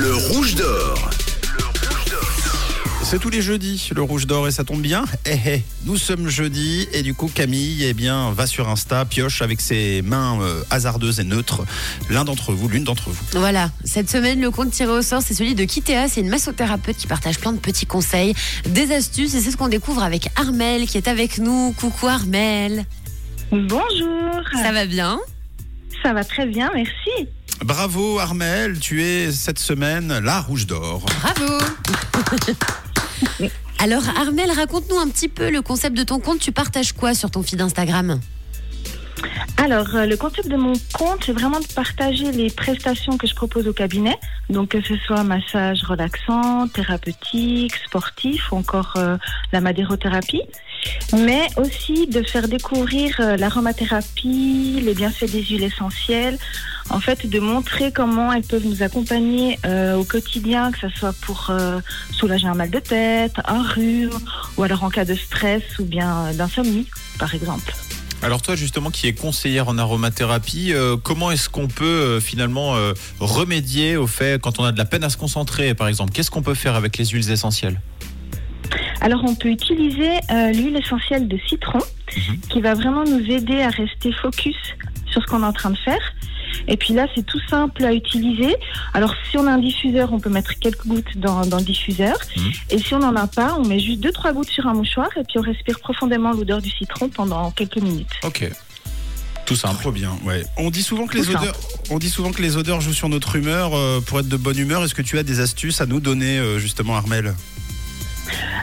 Le rouge d'or. C'est tous les jeudis, le rouge d'or, et ça tombe bien. Eh, eh, nous sommes jeudi, et du coup, Camille, eh bien, va sur Insta, pioche avec ses mains euh, hasardeuses et neutres, l'un d'entre vous, l'une d'entre vous. Voilà, cette semaine, le compte tiré au sort, c'est celui de Kitea. C'est une massothérapeute qui partage plein de petits conseils, des astuces, et c'est ce qu'on découvre avec Armel qui est avec nous. Coucou Armel. Bonjour. Ça va bien? Ça va très bien, merci. Bravo Armel, tu es cette semaine la rouge d'or. Bravo Alors Armel, raconte-nous un petit peu le concept de ton compte. Tu partages quoi sur ton feed Instagram? Alors, euh, le concept de mon compte, c'est vraiment de partager les prestations que je propose au cabinet. Donc, que ce soit massage relaxant, thérapeutique, sportif ou encore euh, la madérothérapie. Mais aussi de faire découvrir euh, l'aromathérapie, les bienfaits des huiles essentielles. En fait, de montrer comment elles peuvent nous accompagner euh, au quotidien, que ce soit pour euh, soulager un mal de tête, un rhume, ou alors en cas de stress ou bien d'insomnie, par exemple. Alors toi justement qui es conseillère en aromathérapie, comment est-ce qu'on peut finalement remédier au fait quand on a de la peine à se concentrer par exemple Qu'est-ce qu'on peut faire avec les huiles essentielles? Alors, on peut utiliser euh, l'huile essentielle de citron, Mhm. qui va vraiment nous aider à rester focus sur ce qu'on est en train de faire. Et puis là, c'est tout simple à utiliser. Alors, si on a un diffuseur, on peut mettre quelques gouttes dans, dans le diffuseur. Mhm. Et si on n'en a pas, on met juste deux, trois gouttes sur un mouchoir et puis on respire profondément l'odeur du citron pendant quelques minutes. Ok. Tout simple. Trop bien, ouais. On dit souvent que les simple. odeurs, on dit souvent que les odeurs jouent sur notre humeur euh, pour être de bonne humeur. Est-ce que tu as des astuces à nous donner euh, justement, Armel?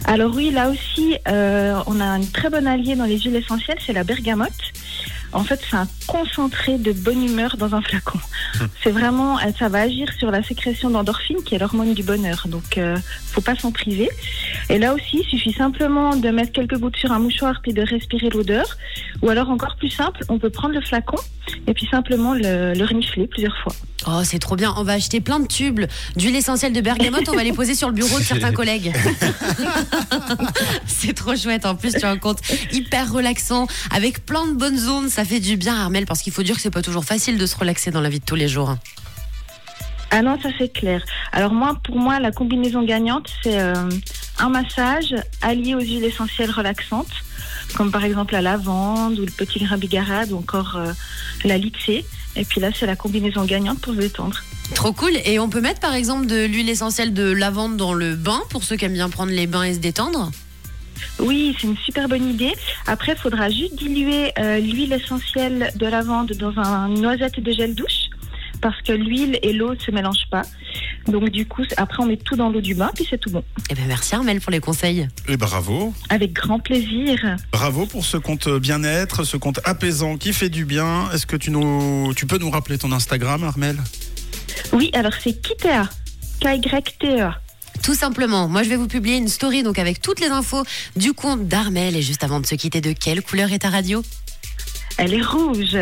Alors oui, là aussi, euh, on a une très bonne alliée dans les huiles essentielles, c'est la bergamote. En fait, c'est un concentré de bonne humeur dans un flacon. C'est vraiment, ça va agir sur la sécrétion d'endorphine, qui est l'hormone du bonheur. Donc, euh, faut pas s'en priver. Et là aussi, il suffit simplement de mettre quelques gouttes sur un mouchoir puis de respirer l'odeur. Ou alors, encore plus simple, on peut prendre le flacon et puis simplement le, le renifler plusieurs fois. Oh, c'est trop bien. On va acheter plein de tubes d'huile essentielle de bergamote. On va les poser sur le bureau de certains collègues. c'est trop chouette. En plus, tu as un compte hyper relaxant avec plein de bonnes zones. Ça fait du bien, Armel, parce qu'il faut dire que c'est pas toujours facile de se relaxer dans la vie de tous les jours. Ah non, ça c'est clair. Alors moi, pour moi, la combinaison gagnante, c'est euh, un massage allié aux huiles essentielles relaxantes, comme par exemple la lavande ou le petit grain bigarade ou encore euh, la litsée. Et puis là, c'est la combinaison gagnante pour se détendre. Trop cool. Et on peut mettre par exemple de l'huile essentielle de lavande dans le bain pour ceux qui aiment bien prendre les bains et se détendre. Oui, c'est une super bonne idée. Après, il faudra juste diluer euh, l'huile essentielle de lavande dans un noisette de gel douche parce que l'huile et l'eau ne se mélangent pas. Donc du coup, après, on met tout dans l'eau du bain, puis c'est tout bon. Eh ben merci Armel pour les conseils. Et bravo, Avec grand plaisir. bravo pour ce compte bien-être, ce compte apaisant qui fait du bien. Est-ce que tu nous, tu peux nous rappeler ton Instagram, Armel? Oui, alors c'est Kitea. K-Y-T-E-A. Tout simplement, moi je vais vous publier une story donc avec toutes les infos du compte d'Armel et juste avant de se quitter de quelle couleur est ta radio? Elle est rouge.